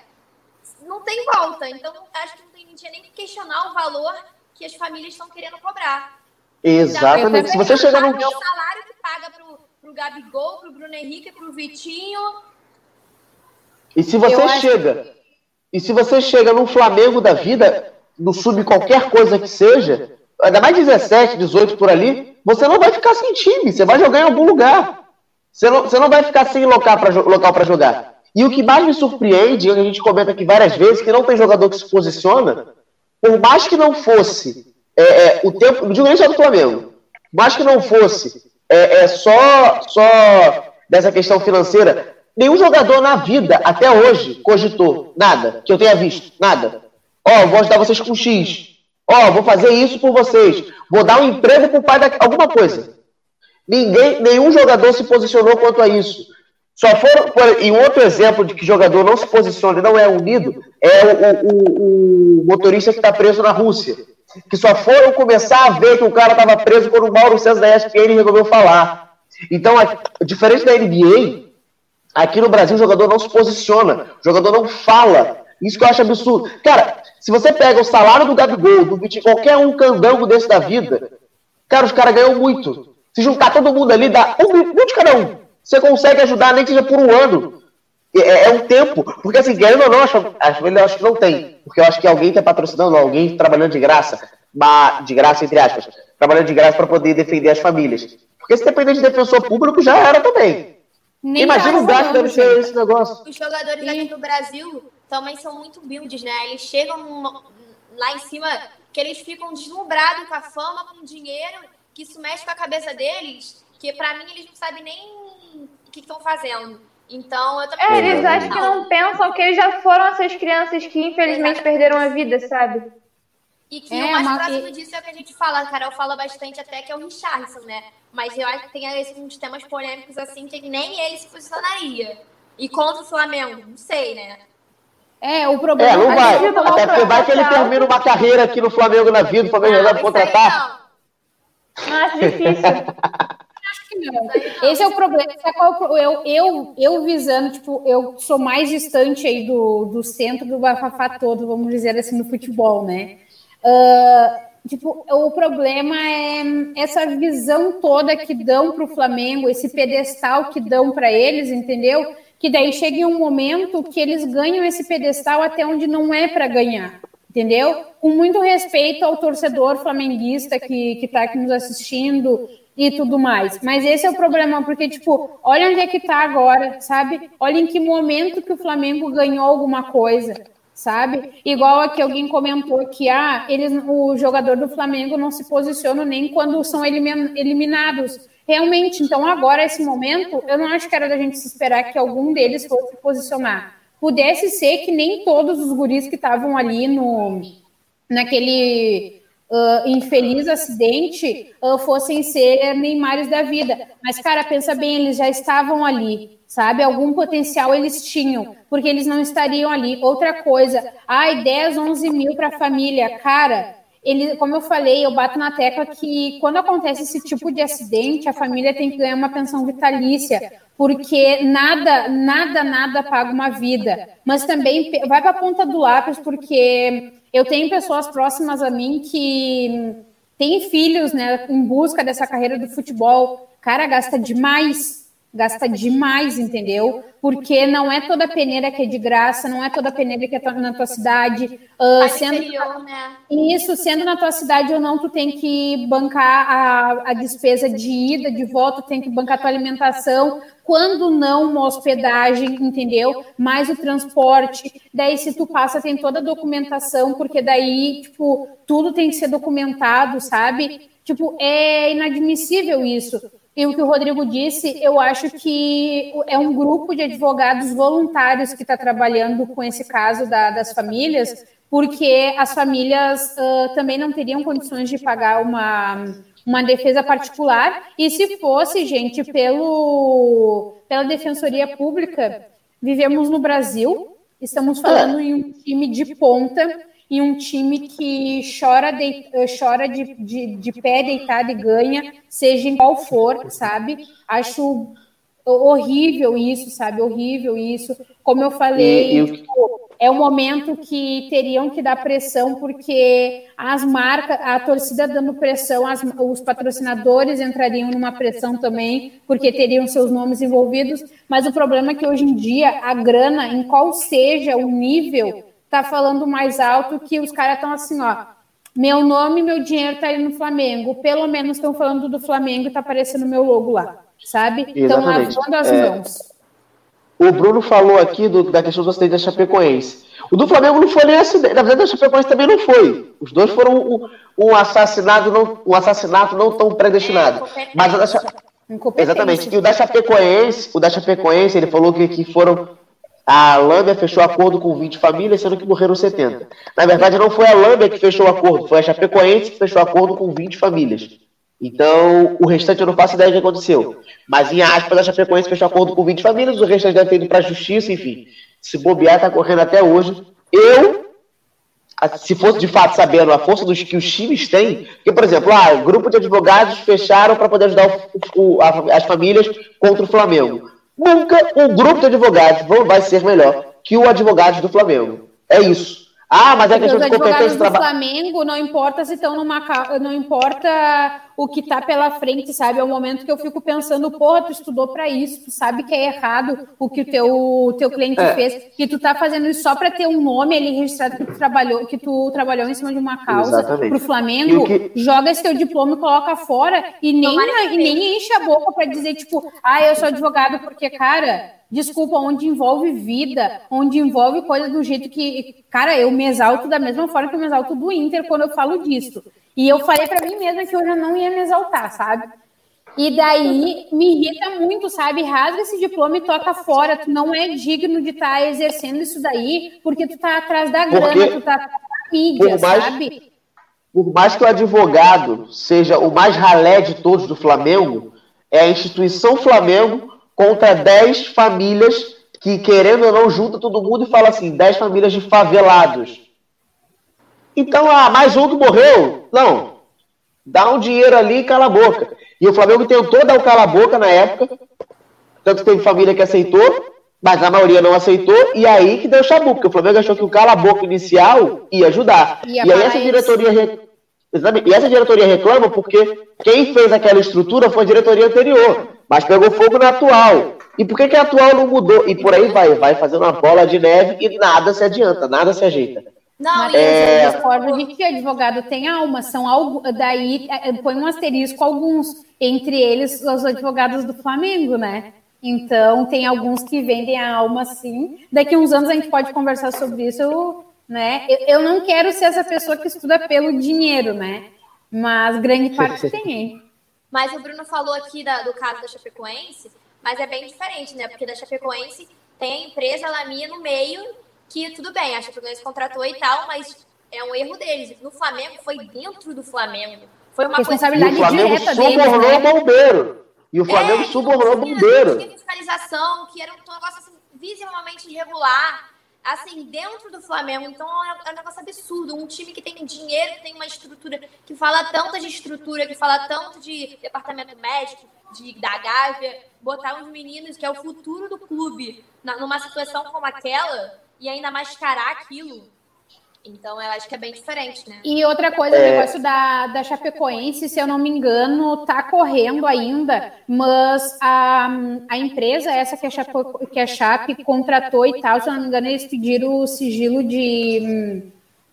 S3: não tem volta. Então, acho que não, tem, tinha nem que questionar o valor que as famílias estão querendo cobrar.
S1: Exatamente. Se você chegar no.
S3: O salário que paga pro, pro Gabigol, pro Bruno Henrique, pro Vitinho.
S1: E se você chega. E se você chega no Flamengo da vida, no sub qualquer coisa que seja, ainda mais 17, 18 por ali, você não vai ficar sem time, você vai jogar em algum lugar. Você não, você não vai ficar sem local para local jogar. E o que mais me surpreende, a gente comenta aqui várias vezes, que não tem jogador que se posiciona, por mais que não fosse é, é, o tempo, não digo nem só do Flamengo, por mais que não fosse é, é, só, só dessa questão financeira, nenhum jogador na vida, até hoje, cogitou nada, que eu tenha visto, nada. Ó, oh, vou ajudar vocês com X. Ó, oh, vou fazer isso por vocês. Vou dar um emprego pro pai da... alguma coisa. Ninguém, nenhum jogador se posicionou quanto a isso. Só foram. E um outro exemplo de que jogador não se posiciona e não é unido é o, o, o motorista que está preso na Rússia. Que só foram começar a ver que o cara estava preso quando o Mauro César da ESPN resolveu falar. Então, diferente da NBA, aqui no Brasil o jogador não se posiciona, o jogador não fala. Isso que eu acho absurdo. Cara, se você pega o salário do Gabigol, do qualquer um candango desse da vida, cara, os caras ganham muito. Se juntar todo mundo ali, dá um de cada um. Você consegue ajudar, nem que seja por um ano. É, é um tempo. Porque assim, querendo ou não, acho, acho, eu acho que não tem. Porque eu acho que alguém está patrocinando, alguém trabalhando de graça. Mas, de graça, entre aspas. Trabalhando de graça para poder defender as famílias. Porque se depender de defensor público, já era também. Nem Imagina o gasto deve ser esse negócio.
S3: Os jogadores aqui do Brasil também são muito builds, né? Eles chegam lá em cima que eles ficam deslumbrados com a fama, com o dinheiro, que isso mexe com a cabeça deles, que para mim eles não sabem nem que estão fazendo. Então, eu também.
S4: É, eles acham que não pensam que eles já foram essas crianças que infelizmente Exatamente. perderam a vida, sabe?
S3: E que é, o mais próximo disso é o que a gente fala, a Carol fala bastante até que é o Richardson, né? Mas eu acho que tem uns temas polêmicos assim que nem ele se posicionaria. E contra o Flamengo, não sei, né?
S2: É, o problema
S1: é, não vai. Até porque vai que ele termina uma carreira aqui no Flamengo na vida, o Flamengo ah, vai contratar.
S4: Não acho difícil. [LAUGHS]
S2: Esse é o problema. Eu, eu, eu visando, tipo, eu sou mais distante aí do, do centro do bafafá todo, vamos dizer assim, no futebol, né? Uh, tipo, o problema é essa visão toda que dão para o Flamengo, esse pedestal que dão para eles, entendeu? Que daí chega um momento que eles ganham esse pedestal até onde não é para ganhar, entendeu? Com muito respeito ao torcedor flamenguista que está aqui nos assistindo, e tudo mais. Mas esse é o problema, porque, tipo, olha onde é que tá agora, sabe? Olha em que momento que o Flamengo ganhou alguma coisa, sabe? Igual aqui alguém comentou que ah, eles, o jogador do Flamengo não se posiciona nem quando são eliminados. Realmente, então agora, esse momento, eu não acho que era da gente se esperar que algum deles fosse se posicionar. Pudesse ser que nem todos os guris que estavam ali no naquele uh, infeliz acidente uh, fossem ser Neymares da vida. Mas, cara, pensa bem, eles já estavam ali, sabe? Algum potencial eles tinham, porque eles não estariam ali. Outra coisa, ai, 10, 11 mil para a família. Cara, ele, como eu falei, eu bato na tecla que quando acontece esse tipo de acidente, a família tem que ganhar uma pensão vitalícia, porque nada, nada, nada paga uma vida. Mas também vai para a ponta do lápis, porque eu tenho pessoas próximas a mim que têm filhos, né, em busca dessa carreira do futebol. Cara, gasta demais, gasta demais, entendeu? Porque não é toda peneira que é de graça, não é toda peneira que é na tua cidade. Uh, sendo né? Isso, sendo na tua cidade ou não, tu tem que bancar a, a despesa de ida, de volta, tem que bancar a tua alimentação. Quando não, uma hospedagem, entendeu? Mais o transporte. Daí, se tu passa, tem toda a documentação, porque daí, tipo, tudo tem que ser documentado, sabe? Tipo, é inadmissível isso. E o que o Rodrigo disse, eu acho que é um grupo de advogados voluntários que está trabalhando com esse caso da, das famílias, porque as famílias uh, também não teriam condições de pagar uma, uma defesa particular. E se fosse, gente, pelo, pela Defensoria Pública, vivemos no Brasil, estamos falando em um time de ponta e um time que chora, de, chora de, de, de pé deitado e ganha, seja em qual for, sabe? Acho horrível isso, sabe? Horrível isso. Como eu falei, e, tipo, é um momento que teriam que dar pressão, porque as marcas, a torcida dando pressão, as, os patrocinadores entrariam numa pressão também, porque teriam seus nomes envolvidos. Mas o problema é que hoje em dia a grana, em qual seja o nível tá falando mais alto que os caras estão assim, ó. Meu nome e meu dinheiro tá aí no Flamengo. Pelo menos estão falando do Flamengo e tá aparecendo meu logo lá, sabe? Estão lavando as é... mãos.
S1: O Bruno falou aqui do, da questão do acidente da Chapecoense. O do Flamengo não foi nem acidente. Na verdade, a Chapecoense também não foi. Os dois foram um, um assassinato, não, um assassinato não tão predestinado. É, Mas Exatamente. E o da Chapecoense, o da Chapecoense, ele falou que, que foram a Lâmbia fechou acordo com 20 famílias, sendo que morreram 70. Na verdade, não foi a Lâmbia que fechou o acordo, foi a Chapecoense que fechou acordo com 20 famílias. Então, o restante eu não faço ideia do que aconteceu. Mas, em aspas, a Chapecoense fechou acordo com 20 famílias, o restante deve ter ido para a justiça, enfim. Se bobear, está correndo até hoje. Eu, se fosse de fato sabendo a força dos que os times têm, porque, por exemplo, ah, o grupo de advogados fecharam para poder ajudar o, o, a, as famílias contra o Flamengo. Nunca um grupo de advogados vai ser melhor que o advogado do Flamengo. É isso. Ah, mas é questão de competência.
S2: Os do Flamengo não importa se estão numa não importa o que está pela frente, sabe? É o momento que eu fico pensando, porra, tu estudou para isso, tu sabe que é errado o que o teu, teu cliente é. fez, que tu tá fazendo isso só para ter um nome ali registrado que tu trabalhou, que tu trabalhou em cima de uma causa Exatamente. pro Flamengo, que... joga esse teu diploma e coloca fora e nem, e nem enche a boca para dizer, tipo, ah, eu sou advogado porque, cara desculpa, onde envolve vida, onde envolve coisa do jeito que, cara, eu me exalto da mesma forma que eu me exalto do Inter quando eu falo disso. E eu falei para mim mesma que hoje eu não ia me exaltar, sabe? E daí me irrita muito, sabe? Rasga esse diploma e toca fora. Tu não é digno de estar tá exercendo isso daí, porque tu tá atrás da grana, porque, tu tá atrás da mídia, mais, sabe?
S1: Por mais que o advogado seja o mais ralé de todos do Flamengo, é a instituição Flamengo contra 10 famílias que, querendo ou não, junta todo mundo e fala assim: 10 famílias de favelados. Então, ah, mais um que morreu? Não. Dá um dinheiro ali e cala a boca. E o Flamengo tentou dar o cala a boca na época. Tanto que teve família que aceitou, mas a maioria não aceitou. E aí que deu chabu, porque o Flamengo achou que o cala a boca inicial ia ajudar. Ia e aí essa diretoria. E essa diretoria reclama porque quem fez aquela estrutura foi a diretoria anterior, mas pegou fogo na atual. E por que, que a atual não mudou? E por aí vai, vai fazendo uma bola de neve e nada se adianta, nada se ajeita.
S2: Não, é... eu discordo de que advogado tem alma, são algo, daí é, põe um asterisco alguns, entre eles os advogados do Flamengo, né? Então tem alguns que vendem a alma sim. Daqui uns anos a gente pode conversar sobre isso, né? Eu, eu não quero ser essa pessoa que estuda pelo dinheiro, né? Mas grande parte tem.
S3: Mas o Bruno falou aqui da, do caso da Chapecoense, mas é bem diferente, né? Porque da Chapecoense tem a empresa Lamia no meio que tudo bem, a Chapecoense contratou e tal, mas é um erro deles. No Flamengo, foi dentro do Flamengo. Foi uma
S2: responsabilidade
S1: coisa...
S2: direta
S1: deles. O Flamengo subornou né? bombeiro. E o Flamengo é, subornou bombeiro.
S3: Tinha fiscalização, que era um negócio assim, visivelmente irregular. Assim, dentro do Flamengo. Então é, é um negócio absurdo. Um time que tem dinheiro, que tem uma estrutura, que fala tanto de estrutura, que fala tanto de departamento médico, de, da Gávea, botar uns meninos que é o futuro do clube numa situação como aquela e ainda mascarar aquilo. Então eu acho que é bem diferente, né?
S2: E outra coisa, é... o negócio da, da Chapecoense, se eu não me engano, tá correndo ainda, mas a, a empresa, essa que a, Chape, que a Chape contratou e tal, se eu não me engano, eles pediram o sigilo de.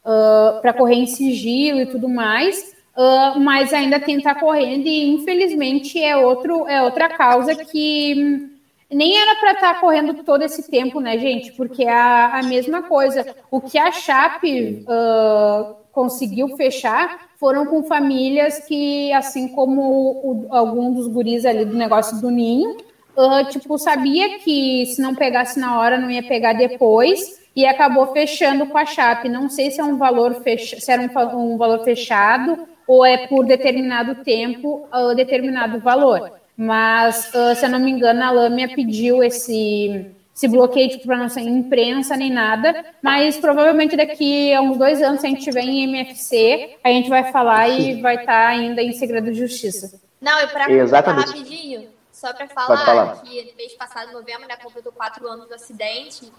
S2: Uh, ah, para correr em sigilo e tudo mais. Uh, mas ainda tem tá correndo e infelizmente é outro é outra causa que nem era para estar tá correndo todo esse tempo, né, gente? Porque é a, a mesma coisa. O que a Chape uh, conseguiu fechar foram com famílias que, assim como o, algum dos guris ali do negócio do ninho, uh, tipo, sabia que se não pegasse na hora, não ia pegar depois, e acabou fechando com a Chape. Não sei se é um valor se era um, um valor fechado ou é por determinado tempo, uh, determinado valor. Mas, uh, se eu não me engano, a Lâmia pediu esse, esse bloqueio tipo, para não ser imprensa nem nada, mas provavelmente daqui a uns dois anos, se a gente tiver em MFC, a gente vai falar e vai estar tá ainda em segredo de justiça.
S3: Não, e para Exatamente. rapidinho, só para falar, falar, que mês passado, em novembro, né, completou quatro anos do acidente.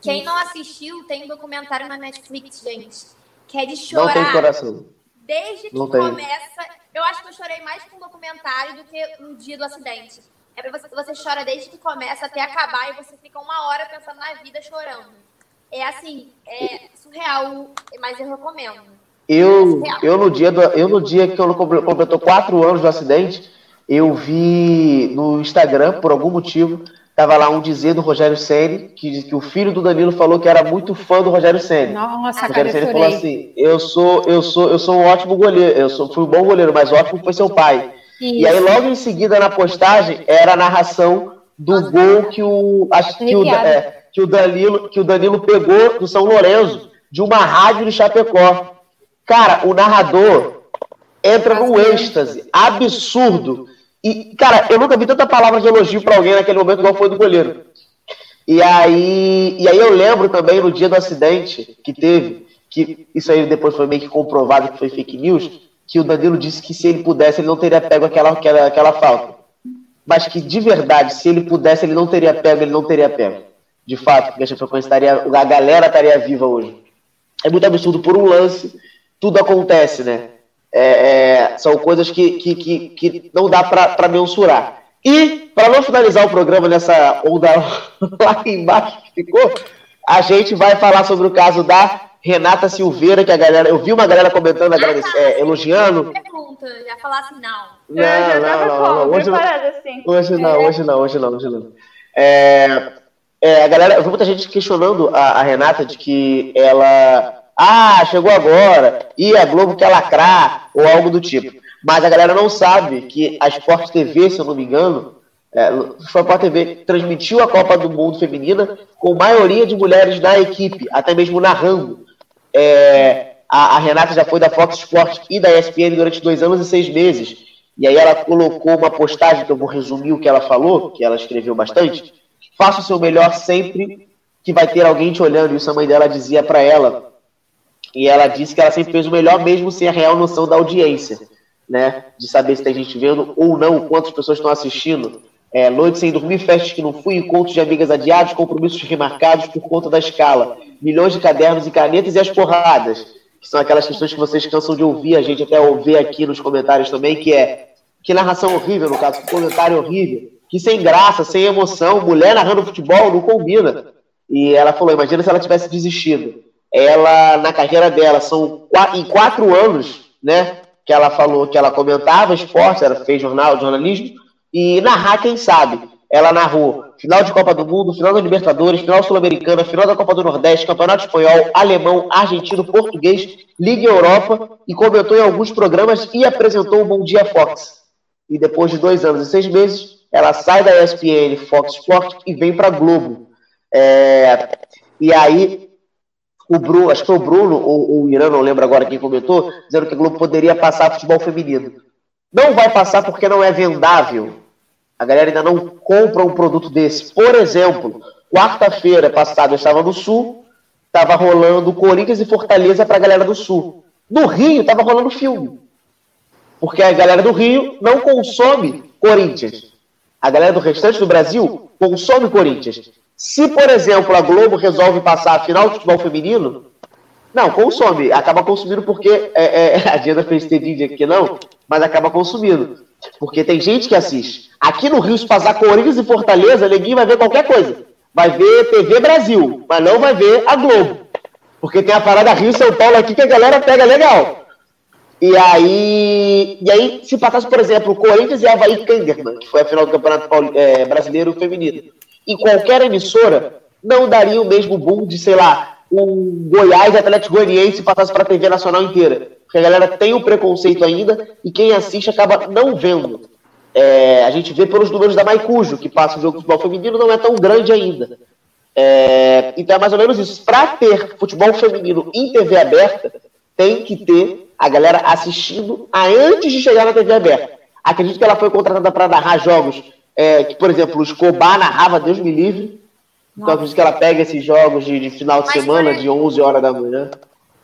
S3: Quem não assistiu, tem um documentário na Netflix, gente, que é de chorar.
S1: Não tem coração.
S3: Desde que começa eu acho que eu chorei mais com o documentário do que no dia do acidente. É pra você, você chora desde que começa até acabar e você fica uma hora pensando na vida chorando. É assim, é surreal, mas eu recomendo.
S1: Eu, é eu, no dia do, eu no dia que eu completou quatro anos do acidente, eu vi no Instagram, por algum motivo, Tava lá um dizer do Rogério Ceni que, que o filho do Danilo falou que era muito fã do Rogério Ceni.
S2: Nossa,
S1: o Rogério Ceni falou assim: "Eu sou, eu sou, eu sou um ótimo goleiro. Eu sou, fui um bom goleiro, mas ótimo foi seu pai." Isso. E aí logo em seguida na postagem era a narração do gol que o acho que o, é, que o Danilo que o Danilo pegou do São Lourenço de uma rádio de Chapecó. Cara, o narrador entra num êxtase absurdo e, cara, eu nunca vi tanta palavra de elogio para alguém naquele momento igual foi do goleiro. E aí, e aí eu lembro também no dia do acidente que teve, que isso aí depois foi meio que comprovado que foi fake news, que o Danilo disse que se ele pudesse, ele não teria pego aquela, aquela, aquela falta. Mas que de verdade, se ele pudesse, ele não teria pego, ele não teria pego. De fato, porque a Chapecoense estaria, a galera estaria viva hoje. É muito absurdo por um lance, tudo acontece, né? É, é, são coisas que, que, que, que não dá para mensurar. E, para não finalizar o programa nessa onda [LAUGHS] lá embaixo que ficou, a gente vai falar sobre o caso da Renata Silveira, que a galera. Eu vi uma galera comentando, ah, tá, é, elogiando.
S3: Pergunta, já falar assim, não.
S1: Não, não, não, não, Hoje, não, assim. hoje não, hoje não, hoje não, hoje não. É, é, a galera, eu vi muita gente questionando a, a Renata de que ela ah, chegou agora, e a Globo quer lacrar, ou algo do tipo. Mas a galera não sabe que a Sport TV, se eu não me engano, é, Sport TV transmitiu a Copa do Mundo Feminina com maioria de mulheres na equipe, até mesmo narrando. É, a, a, Renata já foi da Fox Sports e da ESPN durante dois anos e seis meses. E aí ela colocou uma postagem, que eu vou resumir o que ela falou, que ela escreveu bastante. Faça o seu melhor sempre que vai ter alguém te olhando. Isso a mãe dela dizia para ela e ela disse que ela sempre fez o melhor, mesmo sem a real noção da audiência, né? De saber se tem gente vendo ou não, quantas pessoas estão assistindo. É, noite sem dormir, festas que não fui, encontros de amigas adiados, compromissos remarcados por conta da escala, milhões de cadernos e canetas e as porradas, que são aquelas questões que vocês cansam de ouvir, a gente até ouvir aqui nos comentários também, que é que narração horrível, no caso, que comentário horrível, que sem graça, sem emoção, mulher narrando futebol não combina. E ela falou, imagina se ela tivesse desistido ela, na carreira dela, são quatro, em quatro anos, né? Que ela falou que ela comentava esporte, ela fez jornal, jornalismo, e narrar, quem sabe? Ela narrou final de Copa do Mundo, final da Libertadores, final Sul-Americana, final da Copa do Nordeste, Campeonato Espanhol, Alemão, Argentino, Português, Liga Europa e comentou em alguns programas e apresentou o Bom Dia Fox. E depois de dois anos e seis meses, ela sai da ESPN Fox Sport e vem para Globo. É... E aí o Bruno, acho que foi o Bruno ou, o Irã, não lembro agora quem comentou, dizendo que a Globo poderia passar futebol feminino. Não vai passar porque não é vendável. A galera ainda não compra um produto desse. Por exemplo, quarta-feira passada eu estava no Sul, estava rolando Corinthians e Fortaleza para a galera do Sul. No Rio estava rolando filme. Porque a galera do Rio não consome Corinthians. A galera do restante do Brasil consome Corinthians. Se, por exemplo, a Globo resolve passar a final do futebol feminino, Não, consome. Acaba consumindo porque. É, é, [LAUGHS] a Diana fez vídeo aqui, não, mas acaba consumindo. Porque tem gente que assiste. Aqui no Rio, se passar Corinthians e Fortaleza, ninguém vai ver qualquer coisa. Vai ver TV Brasil, mas não vai ver a Globo. Porque tem a parada Rio São Paulo aqui que a galera pega legal. E aí, e aí se passasse, por exemplo, Corinthians e Havaí Kangerman, que foi a final do Campeonato é, Brasileiro Feminino, em qualquer emissora, não daria o mesmo boom de, sei lá, um Goiás Atlético Goianiense passasse para a TV nacional inteira. Porque a galera tem o preconceito ainda e quem assiste acaba não vendo. É, a gente vê pelos números da Maicujo, que passa o jogo de futebol feminino, não é tão grande ainda. É, então é mais ou menos isso. Para ter futebol feminino em TV aberta, tem que ter a galera assistindo antes de chegar na TV aberta. Acredito que ela foi contratada para narrar jogos é, que, por exemplo, o Escobar narrava, Deus me livre. Nossa. Então acredito que ela pega esses jogos de, de final de Mas, semana, exemplo, de 11 horas da manhã.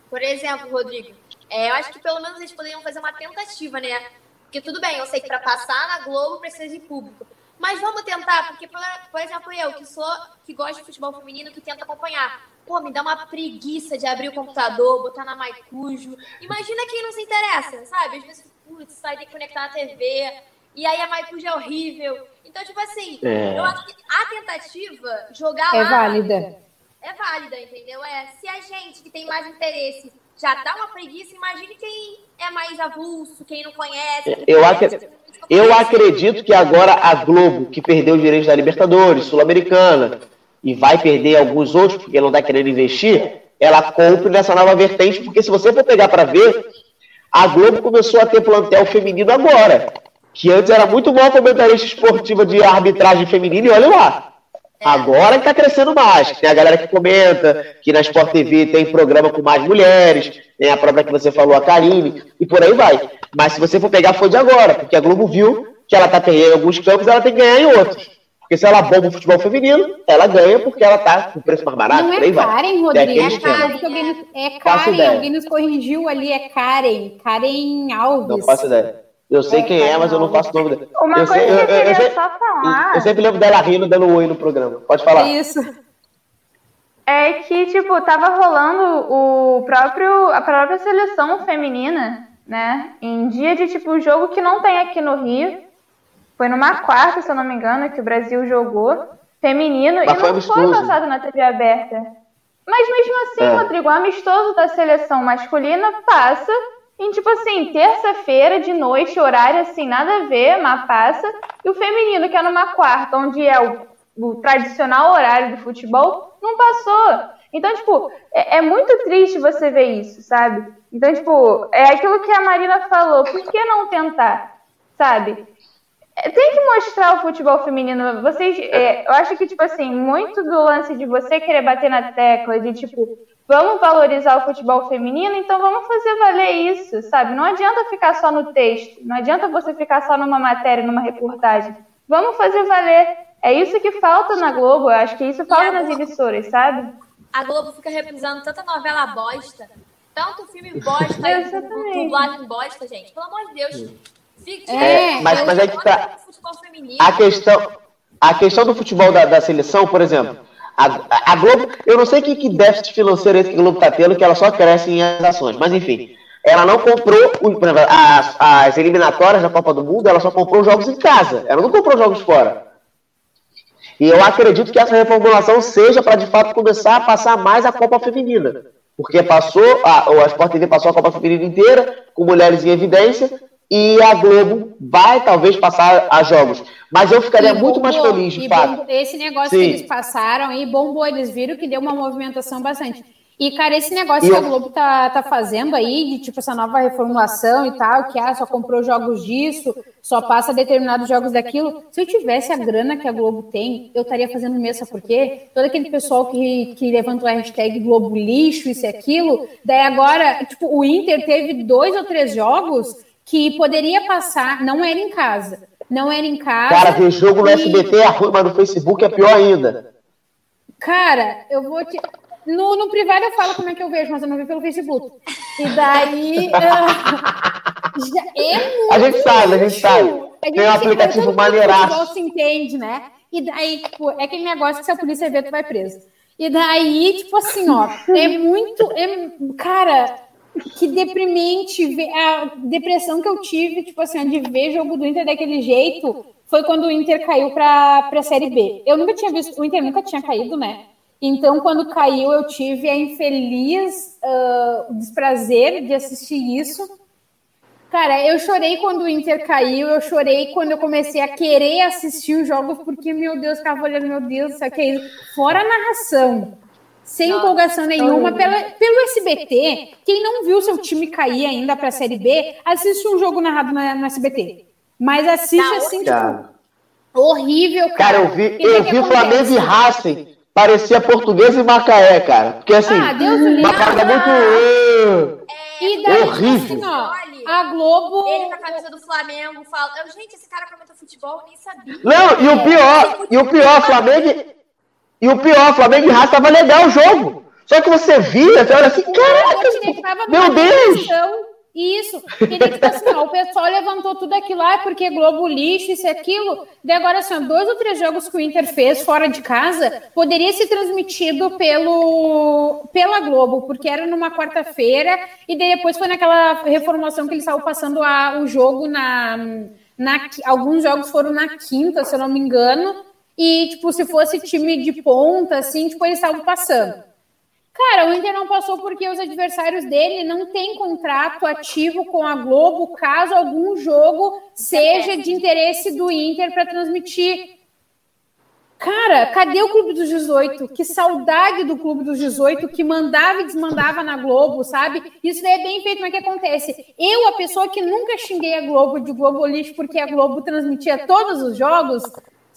S3: Por exemplo, Rodrigo, é, eu acho que pelo menos eles poderiam fazer uma tentativa, né? Porque tudo bem, eu sei que para passar na Globo precisa de público. Mas vamos tentar, porque, por exemplo, eu que sou, que gosto de futebol feminino, que tento acompanhar. Pô, me dá uma preguiça de abrir o computador, botar na Maicujo. Imagina quem não se interessa, sabe? Às vezes, putz, vai ter que conectar na TV. E aí a Maicujo é horrível. Então, tipo assim, é. eu acho que a tentativa, jogar
S2: é lá. É válida.
S3: É válida, entendeu? É, se a gente que tem mais interesse já dá uma preguiça, imagine quem é mais avulso, quem não conhece. Quem
S1: eu, conhece, eu acredito que agora a Globo, que perdeu os direitos da Libertadores, Sul-Americana, e vai perder alguns outros, porque não está querendo investir, ela compre nessa nova vertente, porque se você for pegar para ver, a Globo começou a ter plantel feminino agora, que antes era muito bom comentarista esportiva de arbitragem feminina, e olha lá. Agora que está crescendo mais. Tem a galera que comenta, que na Sport TV tem programa com mais mulheres, tem a própria que você falou, a Karine, e por aí vai. Mas se você for pegar, foi de agora, porque a Globo viu que ela está perdendo em alguns campos, ela tem que ganhar em outros. Porque se ela bomba o futebol feminino, ela ganha porque ela tá com preço mais barato.
S2: Não é Karen, Rodrigo, é Karen. É Karen, alguém nos corrigiu ali, é Karen. Karen Alves.
S1: Não faço ideia. Eu sei é, quem é, mas eu não faço dela.
S4: Uma
S1: eu
S4: coisa
S1: sei,
S4: que eu, eu queria eu, só falar.
S1: Eu sempre lembro dela rindo, dando oi no programa. Pode falar.
S2: Isso.
S4: É que, tipo, tava rolando o próprio, a própria seleção feminina, né? Em dia de, tipo, jogo que não tem aqui no Rio. Foi numa quarta, se eu não me engano, que o Brasil jogou. Feminino. Mas e não foi passado na TV aberta. Mas mesmo assim, é. Rodrigo, o amistoso da seleção masculina passa em tipo assim, terça-feira de noite, horário assim, nada a ver, mas passa. E o feminino, que é numa quarta, onde é o, o tradicional horário do futebol, não passou. Então, tipo, é, é, muito triste você ver isso, sabe? Então, tipo, é aquilo que a Marina falou, por que não tentar, sabe? É, tem que mostrar o futebol feminino. Vocês, é, eu acho que, tipo assim, muito do lance de você querer bater na tecla, de tipo, vamos valorizar o futebol feminino, então vamos fazer valer isso, sabe? Não adianta ficar só no texto, não adianta você ficar só numa matéria, numa reportagem. Vamos fazer valer. É isso que falta na Globo, eu acho que isso falta nas emissoras, sabe?
S3: A Globo fica reprisando tanta novela bosta, tanto filme bosta, [LAUGHS] dublagem bosta, gente. Pelo amor de Deus.
S1: Fica, é, mas, mas é que tá. A questão, a questão do futebol da, da seleção, por exemplo, a, a, Globo, eu não sei que, que déficit financeiro esse que a Globo está tendo, que ela só cresce em ações, mas enfim. Ela não comprou as, as eliminatórias da Copa do Mundo, ela só comprou jogos em casa. Ela não comprou jogos fora. E eu acredito que essa reformulação seja para de fato começar a passar mais a Copa Feminina. Porque passou, a, a Sport TV passou a Copa Feminina inteira, com mulheres em evidência, e a Globo vai talvez passar a jogos. Mas eu ficaria bombou, muito mais feliz, de fato.
S2: Esse negócio Sim. que eles passaram e bombou, eles viram que deu uma movimentação bastante. E, cara, esse negócio e que a Globo tá, tá fazendo aí, de tipo essa nova reformulação e tal, que ah, só comprou jogos disso, só passa determinados jogos daquilo. Se eu tivesse a grana que a Globo tem, eu estaria fazendo mesmo, sabe por quê? Todo aquele pessoal que, que levantou a hashtag Globo lixo, isso e aquilo, daí agora, tipo, o Inter teve dois ou três jogos que poderia passar, não era em casa. Não era em casa.
S1: Cara, ver jogo no e... SBT é ruim, mas no Facebook é pior ainda.
S2: Cara, eu vou te. No, no privado eu falo como é que eu vejo, mas eu não vejo pelo Facebook. E daí. uh, é muito
S1: a gente sabe, a gente sabe. Tem um aplicativo maneiraço.
S2: se entende, né? E daí, tipo, é aquele negócio que se a polícia ver, tu vai preso. E daí, tipo assim, ó, é muito. É, cara, que deprimente. A depressão que eu tive, tipo assim, de ver jogo do Inter daquele jeito, foi quando o Inter caiu pra, pra Série B. Eu nunca tinha visto, o Inter nunca tinha caído, né? Então, quando caiu, eu tive a infeliz ah, desprazer de assistir isso. Cara, eu chorei quando o Inter caiu, eu chorei quando eu comecei a querer assistir os jogos, porque, meu Deus, ficava olhando, meu Deus, isso aqui é isso. Fora a narração, sem empolgação nenhuma,
S4: horrível.
S2: pela, pelo SBT, quem não viu seu time cair ainda para a Série B, assiste um jogo narrado na, no SBT. Mas assiste
S3: Tá
S2: assim, tipo, horrível, cara.
S1: cara, eu vi,
S2: o que
S1: eu
S2: que
S1: vi
S2: acontece?
S1: Flamengo e Racing. Parecia português e Macaé, cara. Porque assim,
S2: Ah, Deus o livre.
S1: uma parada muito.
S2: E daí,
S1: Horrível.
S2: assim, ó, a Globo...
S3: Ele com a camisa do Flamengo fala. Eu, gente, esse cara comenta futebol, eu nem sabia.
S1: Não, e o pior, e o pior, Flamengo. E o pior, Flamengo e Racing tava legal o jogo. Só que você via, você olha assim,
S2: O
S1: caraca, meu Deus!
S2: Isso. E tipo assim, ó, o pessoal levantou tudo aquilo lá, porque Globo lixo, isso e aquilo. Daí agora, assim, dois ou três jogos que o Inter fez fora de casa poderia ser transmitido pelo, pela Globo, porque era numa quarta-feira, e daí depois foi naquela reformulação que eles estavam passando a, o jogo na, na. Alguns jogos foram na quinta, se eu não me engano. E, tipo, se fosse time de ponta, assim, tipo, eles estavam passando. Cara, o Inter não passou porque os adversários dele não têm contrato ativo com a Globo caso algum jogo seja de interesse do Inter para transmitir. Cara, cadê o Clube dos 18? Que saudade do Clube dos 18 que mandava e desmandava na Globo, sabe? Isso daí é bem feito, mas o que acontece? Eu, a pessoa que nunca xinguei a Globo de Globo lixo porque a Globo transmitia todos os jogos,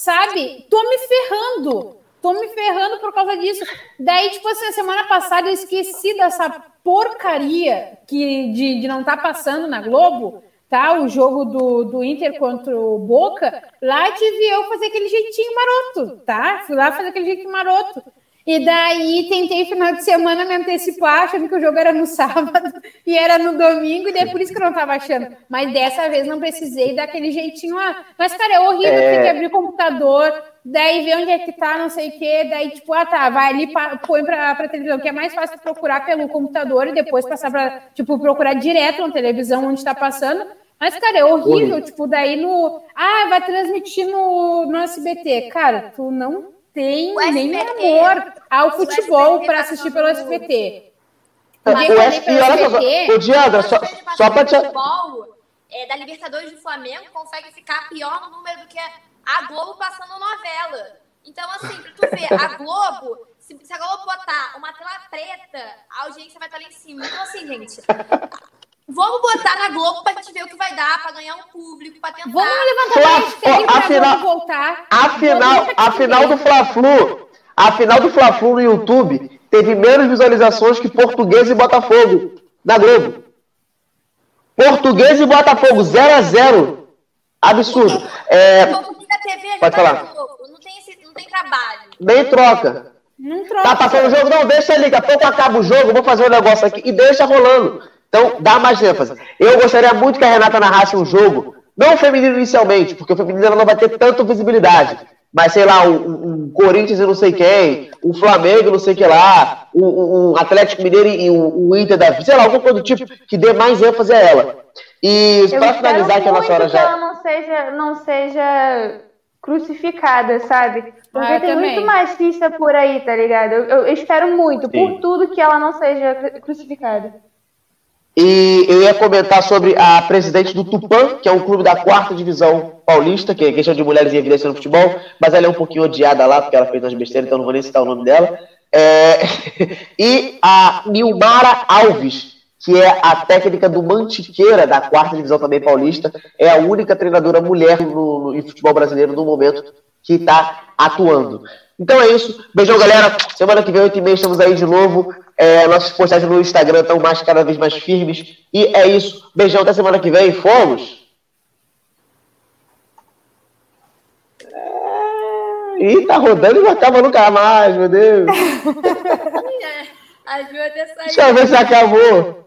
S2: sabe? Tô me ferrando. Tô me ferrando por causa disso. Daí, tipo assim, semana passada eu esqueci dessa porcaria que, de, de não estar passando na Globo, tá? O jogo do, do Inter contra o Boca. Lá tive eu fazer aquele jeitinho maroto, tá? Fui lá fazer aquele jeitinho maroto. E daí tentei final de semana me antecipar, achando que o jogo era no [LAUGHS] sábado e era no domingo, e daí é por isso que eu não tava achando. Mas dessa vez não precisei daquele jeitinho lá. Mas, cara, é horrível
S1: É.
S2: ter que abrir o computador, daí ver onde é que tá, não sei o quê, daí, tipo, ah, tá, vai ali, põe pra, pra televisão, que é mais fácil procurar pelo computador e depois passar pra, tipo, procurar direto na televisão onde tá passando. Mas, cara, é horrível,
S1: Horrível.
S2: tipo, daí no. Ah, vai transmitir no, no SBT. Cara, tu não tem
S3: O
S2: nem
S3: SBT.
S2: amor ao
S3: O
S2: futebol
S3: SBT
S2: para
S3: tá
S2: assistir pelo SBT.
S1: O
S2: Podia fazer
S1: SP,
S2: pelo
S1: olha só,
S2: SBT.
S1: ô Diandra, só, só
S3: no
S1: te.
S3: futebol é, da Libertadores do Flamengo consegue ficar pior no número do que a Globo passando novela. Então, assim, pra tu ver, a Globo, se, se a Globo botar uma tela preta, a audiência vai estar lá em cima. Então, assim, gente, vamos botar na Globo pra gente ver o que vai dar, pra ganhar um público, pra tentar.
S2: Vamos levantar hashtag
S1: ó,
S2: pra
S1: afinal-
S2: Globo voltar.
S1: A final,
S2: Vamos
S1: a final do Fla-Flu, a final do Fla-Flu no YouTube teve menos visualizações que Português e Botafogo na Globo. Português e Botafogo 0 a 0. Absurdo. É,
S3: da
S1: Pode
S3: tá
S1: falar.
S3: não tem, esse, não tem trabalho.
S1: nem troca.
S2: Não troca.
S1: Tá passando o jogo? Não, deixa ali. Daqui a pouco acaba o jogo, vou fazer um negócio aqui. E deixa rolando. Então, dá mais ênfase. Eu gostaria muito que a Renata narrasse um jogo, não o feminino inicialmente, porque o feminino ela não vai ter tanta visibilidade. Mas, sei lá, um, um Corinthians e não sei quem, um Flamengo e não sei que lá, um, um- um Atlético Mineiro e um, um Inter da vida, sei lá, alguma coisa do tipo que dê mais ênfase a ela. E
S4: Eu
S1: pra
S4: espero
S1: finalizar, que a nossa hora
S4: que
S1: já.
S4: ela não seja, não seja crucificada, sabe? Porque
S2: Ah,
S4: tem
S2: também.
S4: muito machista por aí, tá ligado? Eu, eu espero muito,
S1: Sim.
S4: por tudo, que ela não seja cru- crucificada.
S1: E eu ia comentar sobre a presidente do Tupã, que é um clube da quarta divisão paulista, que é questão de mulheres em evidência no futebol, mas ela é um pouquinho odiada lá, porque ela fez umas besteiras, então não vou nem citar o nome dela. É, [LAUGHS] E a Nilmara Alves, que é a técnica do Mantiqueira, da quarta divisão também paulista, é a única treinadora mulher no, no, em futebol brasileiro no momento que está atuando. Então é isso. Beijão, galera. Semana que vem, 8 e meia, estamos aí de novo. É, nossas postagens no Instagram estão mais, cada vez mais firmes. E é isso. Beijão, até semana que vem. Fomos! É... Ih, tá rodando e não acaba nunca mais, meu Deus.
S3: Ajuda [LAUGHS] a sair.
S1: Deixa eu ver se acabou.